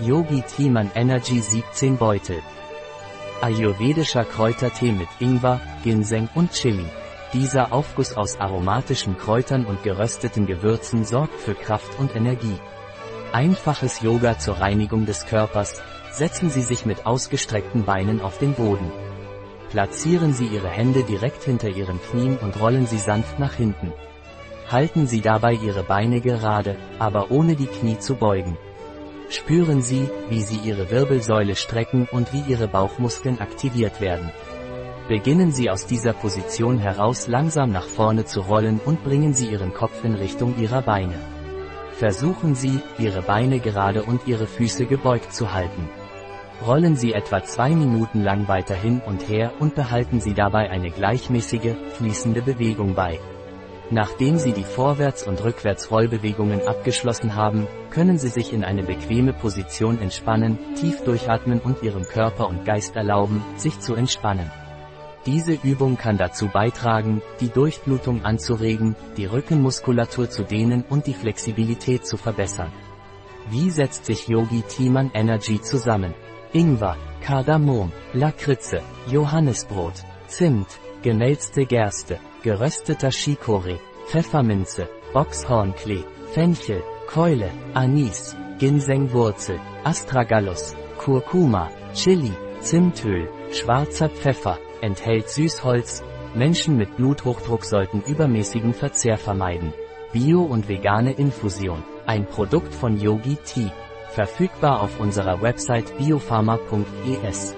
Yogi Timan Energy 17 Beutel. Ayurvedischer Kräutertee mit Ingwer, Ginseng und Chili. Dieser Aufguss aus aromatischen Kräutern und gerösteten Gewürzen sorgt für Kraft und Energie. Einfaches Yoga zur Reinigung des Körpers. Setzen Sie sich mit ausgestreckten Beinen auf den Boden. Platzieren Sie Ihre Hände direkt hinter Ihren Knien und rollen sie sanft nach hinten. Halten Sie dabei Ihre Beine gerade, aber ohne die Knie zu beugen. Spüren Sie, wie Sie Ihre Wirbelsäule strecken und wie Ihre Bauchmuskeln aktiviert werden. Beginnen Sie aus dieser Position heraus langsam nach vorne zu rollen und bringen Sie Ihren Kopf in Richtung Ihrer Beine. Versuchen Sie, Ihre Beine gerade und Ihre Füße gebeugt zu halten. Rollen Sie etwa zwei Minuten lang weiter hin und her und behalten Sie dabei eine gleichmäßige, fließende Bewegung bei. Nachdem Sie die Vorwärts- und Rückwärts-Rollbewegungen abgeschlossen haben, können Sie sich in eine bequeme Position entspannen, tief durchatmen und Ihrem Körper und Geist erlauben, sich zu entspannen. Diese Übung kann dazu beitragen, die Durchblutung anzuregen, die Rückenmuskulatur zu dehnen und die Flexibilität zu verbessern. Wie setzt sich Yogi Timan Energy zusammen? Ingwer, Kardamom, Lakritze, Johannisbrot, Zimt, gemälzte Gerste, gerösteter Chicorée, Pfefferminze, Boxhornklee, Fenchel, Keule, Anis, Ginsengwurzel, Astragalus, Kurkuma, Chili, Zimtöl, schwarzer Pfeffer, enthält Süßholz, Menschen mit Bluthochdruck sollten übermäßigen Verzehr vermeiden. Bio und vegane Infusion, ein Produkt von Yogi Tea, verfügbar auf unserer Website biopharma.es.